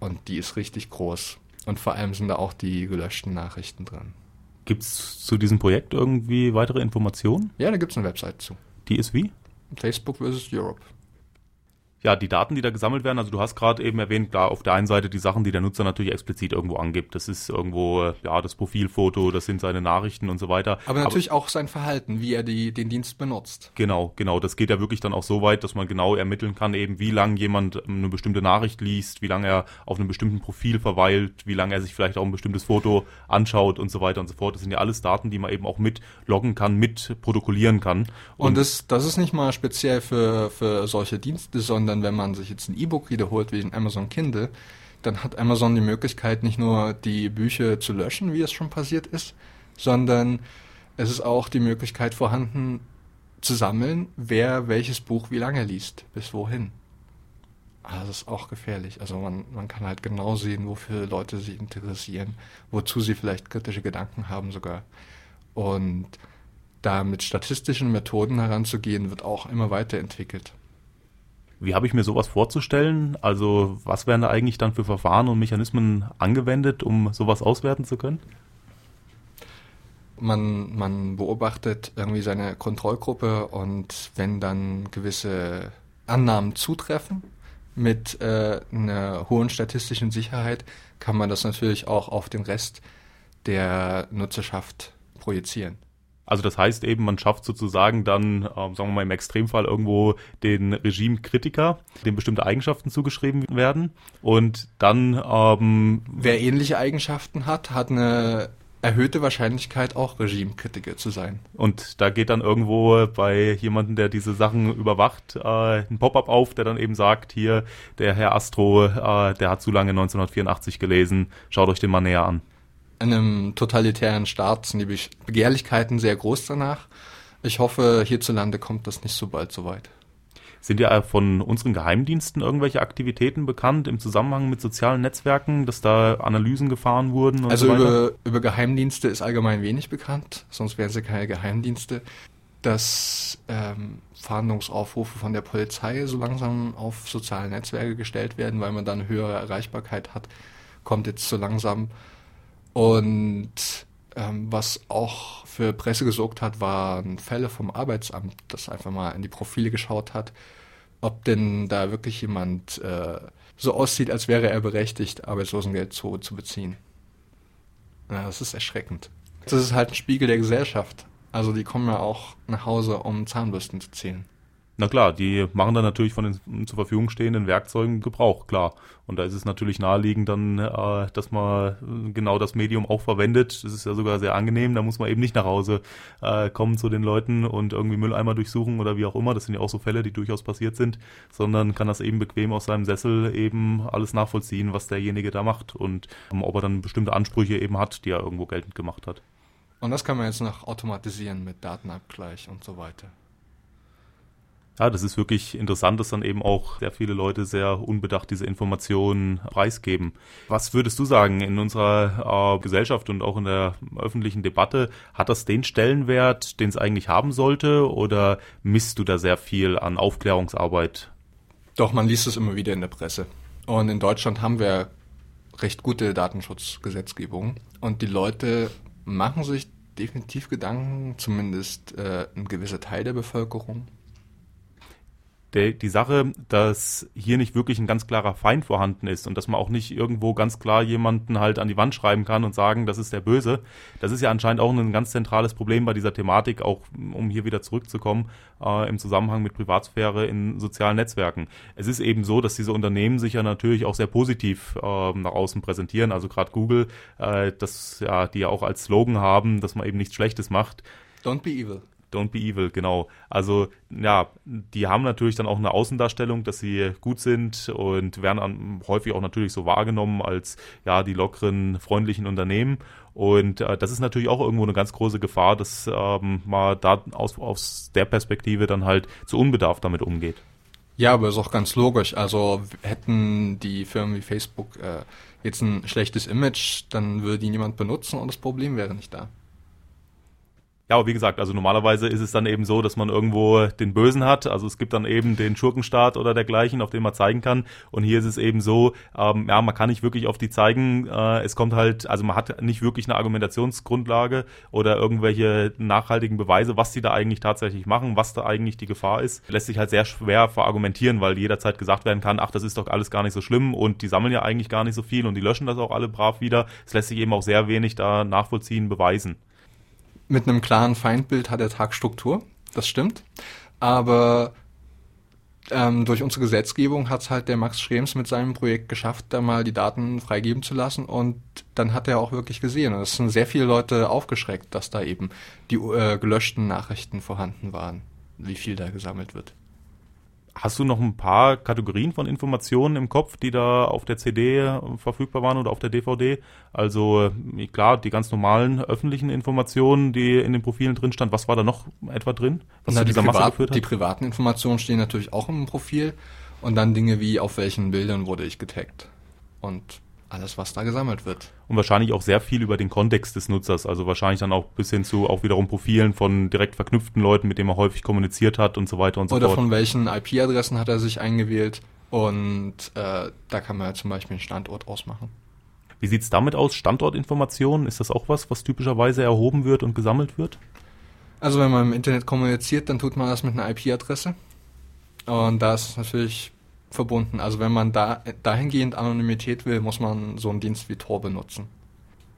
und die ist richtig groß. Und vor allem sind da auch die gelöschten Nachrichten drin. Gibt es zu diesem Projekt irgendwie weitere Informationen? Ja, da gibt es eine Website zu. Die ist wie? Facebook vs. Europe. Ja, die Daten, die da gesammelt werden, also du hast gerade eben erwähnt, klar, auf der einen Seite die Sachen, die der Nutzer natürlich explizit irgendwo angibt. Das ist irgendwo, ja, das Profilfoto, das sind seine Nachrichten und so weiter. Aber natürlich auch sein Verhalten, wie er die, den Dienst benutzt. Genau, genau. Das geht ja wirklich dann auch so weit, dass man genau ermitteln kann, eben wie lange jemand ähm, eine bestimmte Nachricht liest, wie lange er auf einem bestimmten Profil verweilt, wie lange er sich vielleicht auch ein bestimmtes Foto anschaut und so weiter und so fort. Das sind ja alles Daten, die man eben auch mit loggen kann, mit protokollieren kann. Und, und das, das ist nicht mal speziell für, für solche Dienste, sondern wenn man sich jetzt ein E-Book wiederholt wie ein Amazon Kindle, dann hat Amazon die Möglichkeit, nicht nur die Bücher zu löschen, wie es schon passiert ist, sondern es ist auch die Möglichkeit vorhanden, zu sammeln, wer welches Buch wie lange liest, bis wohin. Ah, das ist auch gefährlich. Also man, man kann halt genau sehen, wofür Leute sich interessieren, wozu sie vielleicht kritische Gedanken haben sogar. Und da mit statistischen Methoden heranzugehen, wird auch immer weiterentwickelt. Wie habe ich mir sowas vorzustellen? Also was werden da eigentlich dann für Verfahren und Mechanismen angewendet, um sowas auswerten zu können? Man, man beobachtet irgendwie seine Kontrollgruppe und wenn dann gewisse Annahmen zutreffen mit äh, einer hohen statistischen Sicherheit, kann man das natürlich auch auf den Rest der Nutzerschaft projizieren. Also das heißt eben, man schafft sozusagen dann, äh, sagen wir mal im Extremfall irgendwo den Regimekritiker, dem bestimmte Eigenschaften zugeschrieben werden und dann ähm, wer ähnliche Eigenschaften hat, hat eine erhöhte Wahrscheinlichkeit auch Regimekritiker zu sein. Und da geht dann irgendwo bei jemandem, der diese Sachen überwacht, äh, ein Pop-up auf, der dann eben sagt, hier, der Herr Astro, äh, der hat zu lange 1984 gelesen, schaut euch den mal näher an einem totalitären Staat sind die Begehrlichkeiten sehr groß danach. Ich hoffe, hierzulande kommt das nicht so bald so weit. Sind ja von unseren Geheimdiensten irgendwelche Aktivitäten bekannt im Zusammenhang mit sozialen Netzwerken, dass da Analysen gefahren wurden? also so über, über Geheimdienste ist allgemein wenig bekannt, sonst wären sie keine Geheimdienste. Dass ähm, Fahndungsaufrufe von der Polizei so langsam auf soziale Netzwerke gestellt werden, weil man dann höhere Erreichbarkeit hat, kommt jetzt so langsam. Und ähm, was auch für Presse gesorgt hat, waren Fälle vom Arbeitsamt, das einfach mal in die Profile geschaut hat, ob denn da wirklich jemand äh, so aussieht, als wäre er berechtigt, Arbeitslosengeld zu, zu beziehen. Ja, das ist erschreckend. Das ist halt ein Spiegel der Gesellschaft. Also die kommen ja auch nach Hause, um Zahnbürsten zu zählen. Na klar, die machen dann natürlich von den zur Verfügung stehenden Werkzeugen Gebrauch, klar. Und da ist es natürlich naheliegend dann, äh, dass man genau das Medium auch verwendet. Das ist ja sogar sehr angenehm. Da muss man eben nicht nach Hause äh, kommen zu den Leuten und irgendwie Mülleimer durchsuchen oder wie auch immer. Das sind ja auch so Fälle, die durchaus passiert sind, sondern kann das eben bequem aus seinem Sessel eben alles nachvollziehen, was derjenige da macht und um, ob er dann bestimmte Ansprüche eben hat, die er irgendwo geltend gemacht hat. Und das kann man jetzt noch automatisieren mit Datenabgleich und so weiter. Ja, das ist wirklich interessant, dass dann eben auch sehr viele Leute sehr unbedacht diese Informationen preisgeben. Was würdest du sagen, in unserer äh, Gesellschaft und auch in der öffentlichen Debatte, hat das den Stellenwert, den es eigentlich haben sollte, oder misst du da sehr viel an Aufklärungsarbeit? Doch, man liest es immer wieder in der Presse. Und in Deutschland haben wir recht gute Datenschutzgesetzgebung. Und die Leute machen sich definitiv Gedanken, zumindest äh, ein gewisser Teil der Bevölkerung der, die Sache, dass hier nicht wirklich ein ganz klarer Feind vorhanden ist und dass man auch nicht irgendwo ganz klar jemanden halt an die Wand schreiben kann und sagen, das ist der Böse. Das ist ja anscheinend auch ein ganz zentrales Problem bei dieser Thematik, auch um hier wieder zurückzukommen, äh, im Zusammenhang mit Privatsphäre in sozialen Netzwerken. Es ist eben so, dass diese Unternehmen sich ja natürlich auch sehr positiv äh, nach außen präsentieren. Also gerade Google, äh, das ja, die ja auch als Slogan haben, dass man eben nichts Schlechtes macht. Don't be evil. Don't be evil, genau. Also, ja, die haben natürlich dann auch eine Außendarstellung, dass sie gut sind und werden an, häufig auch natürlich so wahrgenommen als, ja, die lockeren, freundlichen Unternehmen. Und äh, das ist natürlich auch irgendwo eine ganz große Gefahr, dass ähm, man da aus, aus der Perspektive dann halt zu unbedarft damit umgeht. Ja, aber ist auch ganz logisch. Also hätten die Firmen wie Facebook äh, jetzt ein schlechtes Image, dann würde die niemand benutzen und das Problem wäre nicht da. Ja, aber wie gesagt, also normalerweise ist es dann eben so, dass man irgendwo den Bösen hat. Also es gibt dann eben den Schurkenstaat oder dergleichen, auf den man zeigen kann. Und hier ist es eben so, ähm, ja, man kann nicht wirklich auf die zeigen. Äh, es kommt halt, also man hat nicht wirklich eine Argumentationsgrundlage oder irgendwelche nachhaltigen Beweise, was die da eigentlich tatsächlich machen, was da eigentlich die Gefahr ist. Lässt sich halt sehr schwer verargumentieren, weil jederzeit gesagt werden kann, ach, das ist doch alles gar nicht so schlimm und die sammeln ja eigentlich gar nicht so viel und die löschen das auch alle brav wieder. Es lässt sich eben auch sehr wenig da nachvollziehen, beweisen mit einem klaren Feindbild hat der Tag Struktur, das stimmt. Aber ähm, durch unsere Gesetzgebung hat es halt der Max Schrems mit seinem Projekt geschafft, da mal die Daten freigeben zu lassen und dann hat er auch wirklich gesehen. Es sind sehr viele Leute aufgeschreckt, dass da eben die äh, gelöschten Nachrichten vorhanden waren, wie viel da gesammelt wird. Hast du noch ein paar Kategorien von Informationen im Kopf, die da auf der CD verfügbar waren oder auf der DVD? Also äh, klar, die ganz normalen öffentlichen Informationen, die in den Profilen drin stand. Was war da noch etwa drin? Was Na, zu dieser die Masse Privat, geführt hat? Die privaten Informationen stehen natürlich auch im Profil und dann Dinge wie auf welchen Bildern wurde ich getaggt. Und alles, was da gesammelt wird. Und wahrscheinlich auch sehr viel über den Kontext des Nutzers, also wahrscheinlich dann auch bis hin zu auch wiederum Profilen von direkt verknüpften Leuten, mit denen er häufig kommuniziert hat und so weiter und so Oder fort. Oder von welchen IP-Adressen hat er sich eingewählt und äh, da kann man ja zum Beispiel einen Standort ausmachen. Wie sieht es damit aus? Standortinformationen, ist das auch was, was typischerweise erhoben wird und gesammelt wird? Also wenn man im Internet kommuniziert, dann tut man das mit einer IP-Adresse. Und da ist natürlich verbunden. Also wenn man da dahingehend Anonymität will, muss man so einen Dienst wie Tor benutzen.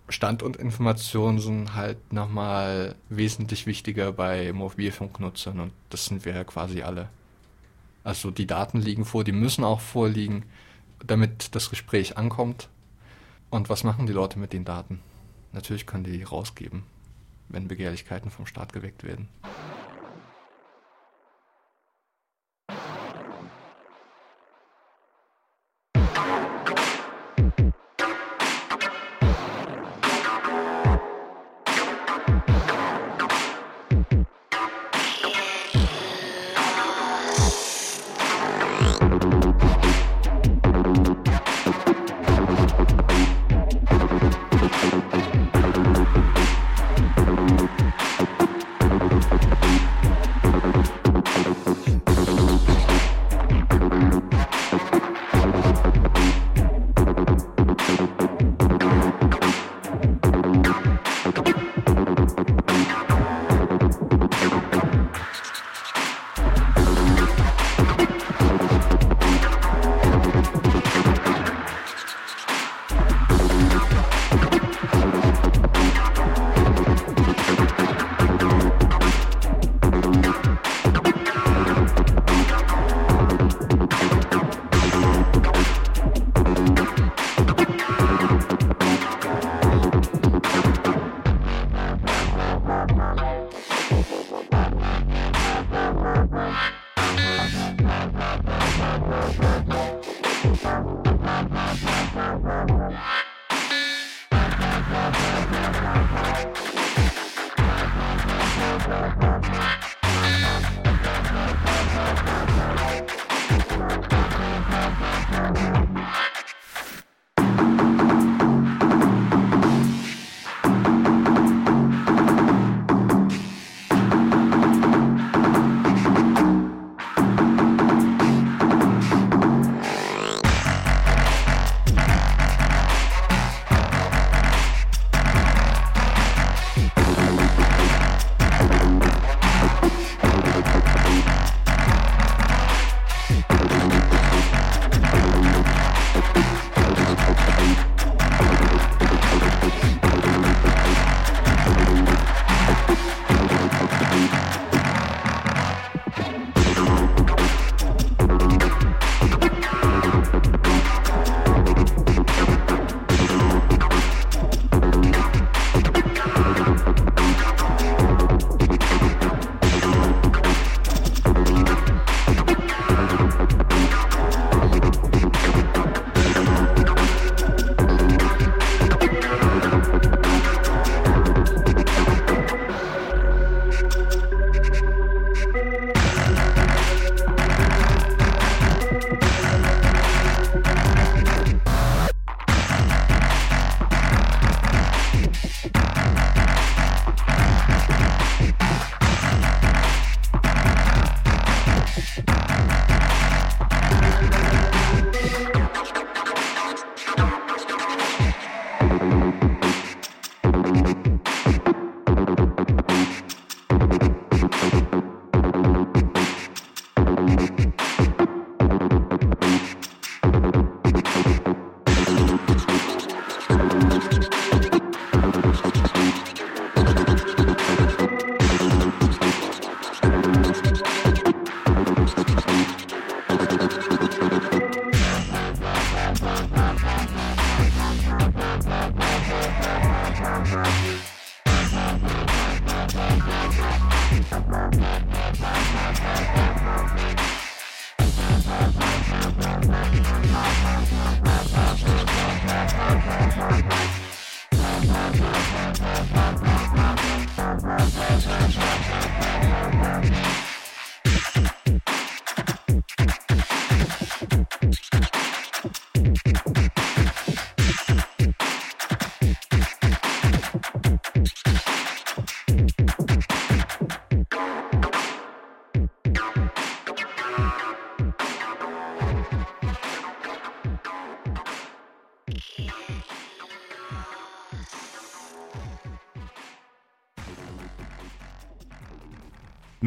Standortinformationen sind halt nochmal wesentlich wichtiger bei Mobilfunknutzern und das sind wir ja quasi alle. Also die Daten liegen vor, die müssen auch vorliegen, damit das Gespräch ankommt. Und was machen die Leute mit den Daten? Natürlich können die rausgeben, wenn Begehrlichkeiten vom Staat geweckt werden.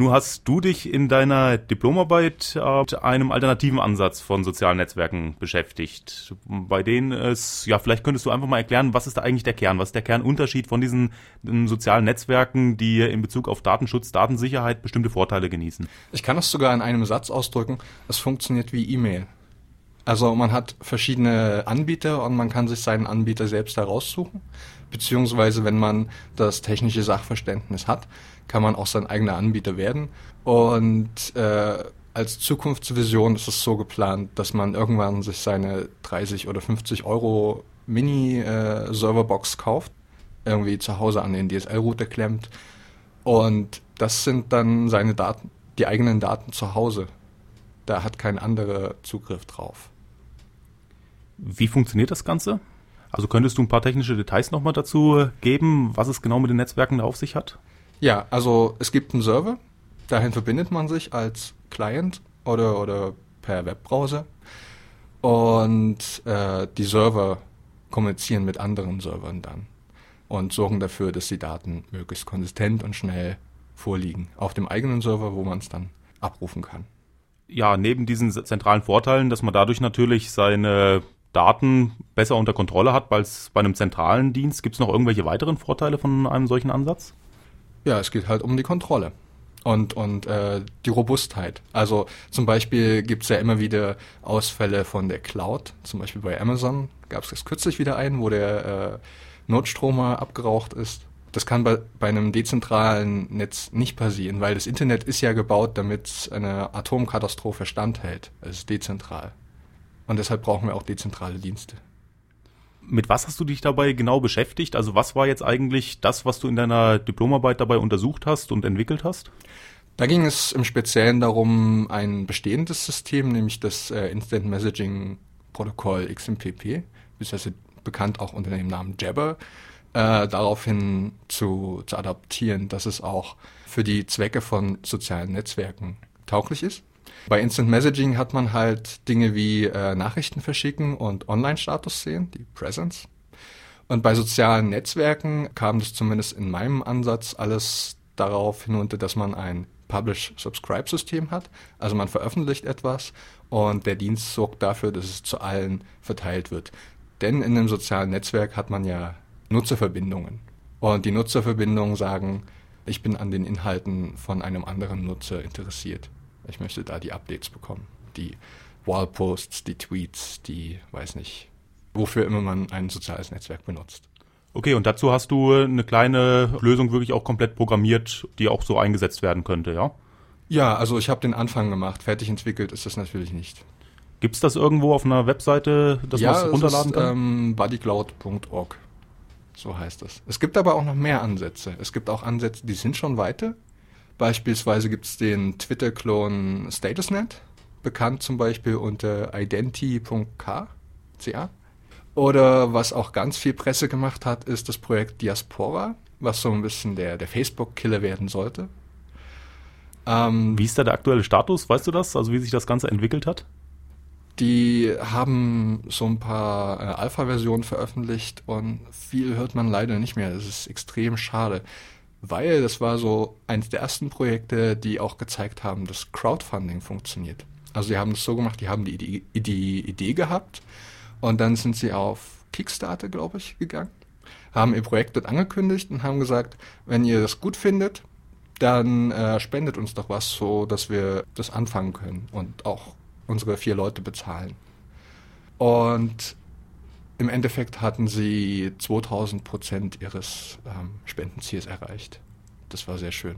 Nun hast du dich in deiner Diplomarbeit äh, mit einem alternativen Ansatz von sozialen Netzwerken beschäftigt, bei denen es, ja, vielleicht könntest du einfach mal erklären, was ist da eigentlich der Kern? Was ist der Kernunterschied von diesen ähm, sozialen Netzwerken, die in Bezug auf Datenschutz, Datensicherheit bestimmte Vorteile genießen? Ich kann das sogar in einem Satz ausdrücken. Es funktioniert wie E-Mail. Also man hat verschiedene Anbieter und man kann sich seinen Anbieter selbst heraussuchen. Beziehungsweise wenn man das technische Sachverständnis hat, kann man auch sein eigener Anbieter werden. Und äh, als Zukunftsvision ist es so geplant, dass man irgendwann sich seine 30 oder 50 Euro Mini-Serverbox äh, kauft, irgendwie zu Hause an den DSL-Router klemmt. Und das sind dann seine Daten, die eigenen Daten zu Hause. Da hat kein anderer Zugriff drauf. Wie funktioniert das Ganze? Also könntest du ein paar technische Details nochmal dazu geben, was es genau mit den Netzwerken auf sich hat? Ja, also es gibt einen Server, dahin verbindet man sich als Client oder, oder per Webbrowser und äh, die Server kommunizieren mit anderen Servern dann und sorgen dafür, dass die Daten möglichst konsistent und schnell vorliegen auf dem eigenen Server, wo man es dann abrufen kann. Ja, neben diesen zentralen Vorteilen, dass man dadurch natürlich seine Daten besser unter Kontrolle hat als bei einem zentralen Dienst, gibt es noch irgendwelche weiteren Vorteile von einem solchen Ansatz? Ja, es geht halt um die Kontrolle und, und äh, die Robustheit. Also zum Beispiel gibt's ja immer wieder Ausfälle von der Cloud. Zum Beispiel bei Amazon gab es kürzlich wieder einen, wo der äh, Notstromer abgeraucht ist. Das kann bei, bei einem dezentralen Netz nicht passieren, weil das Internet ist ja gebaut, damit eine Atomkatastrophe standhält. Es ist dezentral. Und deshalb brauchen wir auch dezentrale Dienste. Mit was hast du dich dabei genau beschäftigt? Also was war jetzt eigentlich das, was du in deiner Diplomarbeit dabei untersucht hast und entwickelt hast? Da ging es im Speziellen darum, ein bestehendes System, nämlich das äh, Instant Messaging Protokoll XMPP, beziehungsweise bekannt auch unter dem Namen Jabber, äh, daraufhin zu, zu adaptieren, dass es auch für die Zwecke von sozialen Netzwerken tauglich ist. Bei Instant Messaging hat man halt Dinge wie äh, Nachrichten verschicken und Online-Status sehen, die Presence. Und bei sozialen Netzwerken kam das zumindest in meinem Ansatz alles darauf hinunter, dass man ein Publish-Subscribe-System hat. Also man veröffentlicht etwas und der Dienst sorgt dafür, dass es zu allen verteilt wird. Denn in einem sozialen Netzwerk hat man ja Nutzerverbindungen. Und die Nutzerverbindungen sagen, ich bin an den Inhalten von einem anderen Nutzer interessiert. Ich möchte da die Updates bekommen. Die Wallposts, die Tweets, die, weiß nicht, wofür immer man ein soziales Netzwerk benutzt. Okay, und dazu hast du eine kleine Lösung wirklich auch komplett programmiert, die auch so eingesetzt werden könnte, ja? Ja, also ich habe den Anfang gemacht. Fertig entwickelt ist das natürlich nicht. Gibt es das irgendwo auf einer Webseite, dass ja, man es runterladen ist, kann? Ähm, bodycloud.org. So heißt es. Es gibt aber auch noch mehr Ansätze. Es gibt auch Ansätze, die sind schon weiter. Beispielsweise gibt es den Twitter-Klon StatusNet, bekannt zum Beispiel unter identi.k. Oder was auch ganz viel Presse gemacht hat, ist das Projekt Diaspora, was so ein bisschen der, der Facebook-Killer werden sollte. Ähm, wie ist da der aktuelle Status? Weißt du das? Also wie sich das Ganze entwickelt hat? Die haben so ein paar äh, Alpha-Versionen veröffentlicht und viel hört man leider nicht mehr. Das ist extrem schade weil das war so eins der ersten Projekte, die auch gezeigt haben, dass Crowdfunding funktioniert. Also sie haben es so gemacht, die haben die Idee, die Idee gehabt und dann sind sie auf Kickstarter, glaube ich, gegangen, haben ihr Projekt dort angekündigt und haben gesagt, wenn ihr das gut findet, dann äh, spendet uns doch was, so dass wir das anfangen können und auch unsere vier Leute bezahlen. Und im Endeffekt hatten sie 2000 Prozent ihres ähm, Spendenziels erreicht. Das war sehr schön.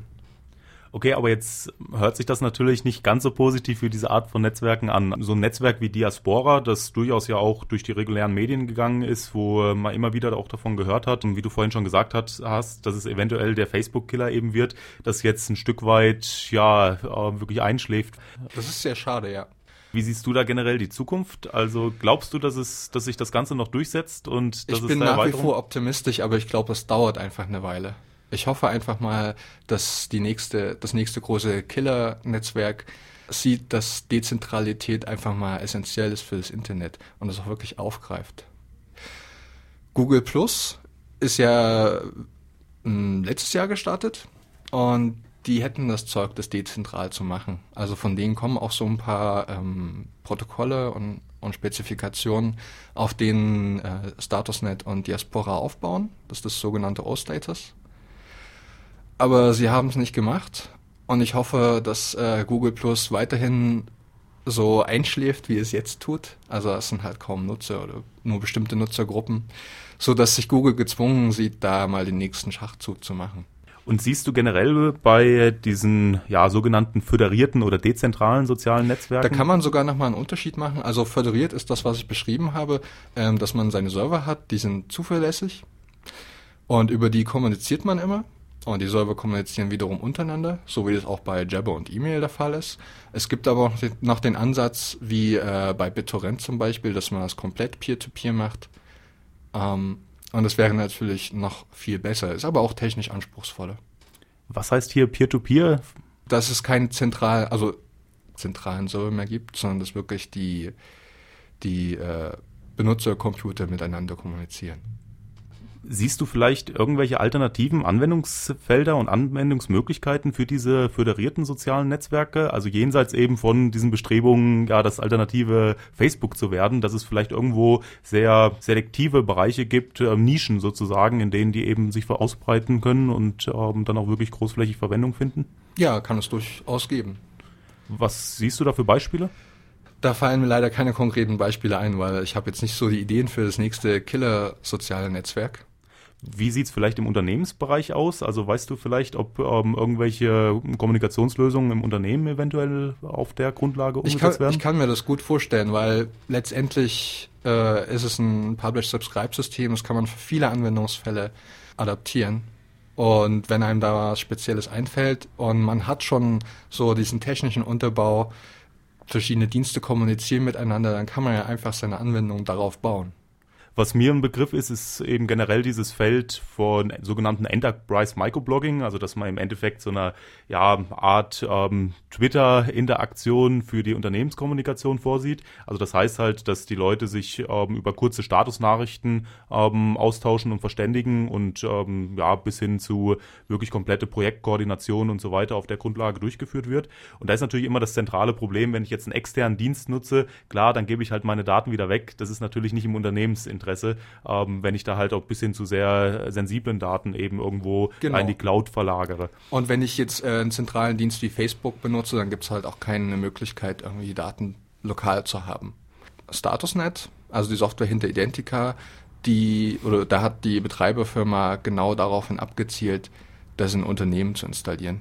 Okay, aber jetzt hört sich das natürlich nicht ganz so positiv für diese Art von Netzwerken an. So ein Netzwerk wie Diaspora, das durchaus ja auch durch die regulären Medien gegangen ist, wo man immer wieder auch davon gehört hat und wie du vorhin schon gesagt hast, dass es eventuell der Facebook-Killer eben wird, das jetzt ein Stück weit ja äh, wirklich einschläft. Das ist sehr schade, ja. Wie siehst du da generell die Zukunft? Also glaubst du, dass es, dass sich das Ganze noch durchsetzt und dass ich bin es nach wie vor optimistisch, aber ich glaube, es dauert einfach eine Weile ich hoffe einfach mal, dass die nächste, das nächste große Killer-Netzwerk sieht, dass Dezentralität einfach mal essentiell ist für das Internet und es auch wirklich aufgreift. Google Plus ist ja hm, letztes Jahr gestartet und die hätten das Zeug, das dezentral zu machen. Also von denen kommen auch so ein paar ähm, Protokolle und, und Spezifikationen, auf denen äh, Statusnet und Diaspora aufbauen. Das ist das sogenannte O-Status aber sie haben es nicht gemacht. Und ich hoffe, dass äh, Google Plus weiterhin so einschläft, wie es jetzt tut. Also es sind halt kaum Nutzer oder nur bestimmte Nutzergruppen, so dass sich Google gezwungen sieht, da mal den nächsten Schachzug zu machen. Und siehst du generell bei diesen ja sogenannten föderierten oder dezentralen sozialen Netzwerken? Da kann man sogar nochmal einen Unterschied machen. Also föderiert ist das, was ich beschrieben habe, ähm, dass man seine Server hat, die sind zuverlässig und über die kommuniziert man immer. Und die Server kommunizieren wiederum untereinander, so wie das auch bei Jabber und E-Mail der Fall ist. Es gibt aber auch noch den Ansatz, wie äh, bei BitTorrent zum Beispiel, dass man das komplett Peer-to-Peer -Peer macht. Ähm, und das wäre natürlich noch viel besser, ist aber auch technisch anspruchsvoller. Was heißt hier Peer-to-Peer? -Peer? Dass es keinen zentral, also zentralen Server mehr gibt, sondern dass wirklich die, die äh, Benutzercomputer miteinander kommunizieren. Siehst du vielleicht irgendwelche alternativen Anwendungsfelder und Anwendungsmöglichkeiten für diese föderierten sozialen Netzwerke? Also jenseits eben von diesen Bestrebungen, ja, das alternative Facebook zu werden, dass es vielleicht irgendwo sehr selektive Bereiche gibt, äh, Nischen sozusagen, in denen die eben sich ausbreiten können und ähm, dann auch wirklich großflächig Verwendung finden? Ja, kann es durchaus geben. Was siehst du da für Beispiele? Da fallen mir leider keine konkreten Beispiele ein, weil ich habe jetzt nicht so die Ideen für das nächste Killer-soziale Netzwerk. Wie sieht's vielleicht im Unternehmensbereich aus? Also weißt du vielleicht, ob ähm, irgendwelche Kommunikationslösungen im Unternehmen eventuell auf der Grundlage umgesetzt ich kann, werden? Ich kann mir das gut vorstellen, weil letztendlich äh, ist es ein Publish-Subscribe-System, das kann man für viele Anwendungsfälle adaptieren. Und wenn einem da was Spezielles einfällt und man hat schon so diesen technischen Unterbau, verschiedene Dienste kommunizieren miteinander, dann kann man ja einfach seine Anwendung darauf bauen. Was mir ein Begriff ist, ist eben generell dieses Feld von sogenannten Enterprise Microblogging, also dass man im Endeffekt so eine ja, Art ähm, Twitter-Interaktion für die Unternehmenskommunikation vorsieht. Also das heißt halt, dass die Leute sich ähm, über kurze Statusnachrichten ähm, austauschen und verständigen und ähm, ja bis hin zu wirklich komplette Projektkoordination und so weiter auf der Grundlage durchgeführt wird. Und da ist natürlich immer das zentrale Problem, wenn ich jetzt einen externen Dienst nutze, klar, dann gebe ich halt meine Daten wieder weg. Das ist natürlich nicht im Unternehmensinteresse Interesse, ähm, wenn ich da halt auch bis hin zu sehr sensiblen Daten eben irgendwo genau. in die Cloud verlagere. Und wenn ich jetzt äh, einen zentralen Dienst wie Facebook benutze, dann gibt es halt auch keine Möglichkeit, irgendwie Daten lokal zu haben. Statusnet, also die Software hinter Identica, die, oder da hat die Betreiberfirma genau daraufhin abgezielt, das in Unternehmen zu installieren.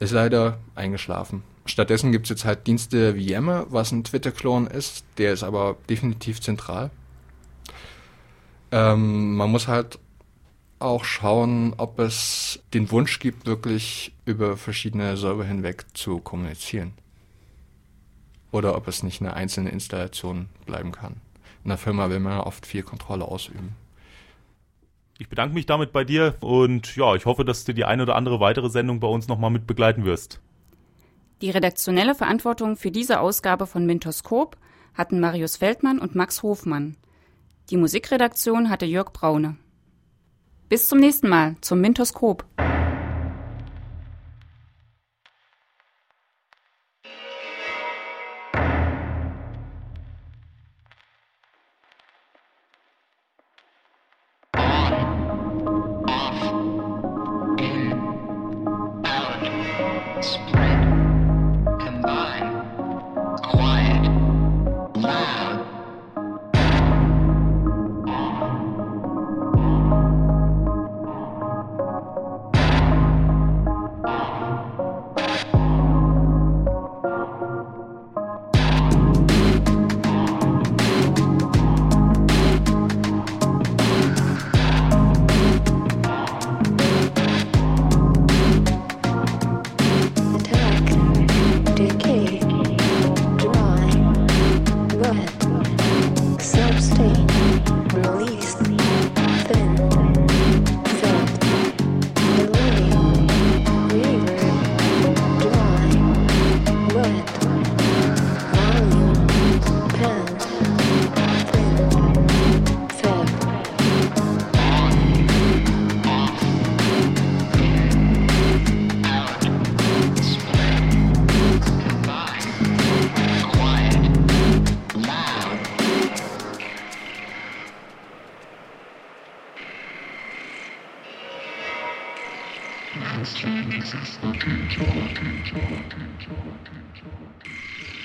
Ist leider eingeschlafen. Stattdessen gibt es jetzt halt Dienste wie Yammer, was ein Twitter-Klon ist, der ist aber definitiv zentral. Ähm, man muss halt auch schauen, ob es den Wunsch gibt, wirklich über verschiedene Server hinweg zu kommunizieren. Oder ob es nicht eine einzelne Installation bleiben kann. In der Firma will man oft viel Kontrolle ausüben. Ich bedanke mich damit bei dir und ja, ich hoffe, dass du die eine oder andere weitere Sendung bei uns nochmal mit begleiten wirst. Die redaktionelle Verantwortung für diese Ausgabe von Mintoskop hatten Marius Feldmann und Max Hofmann. Die Musikredaktion hatte Jörg Braune. Bis zum nächsten Mal zum Mintoskop. 超天超天超天超天超天超天超天超天超天超天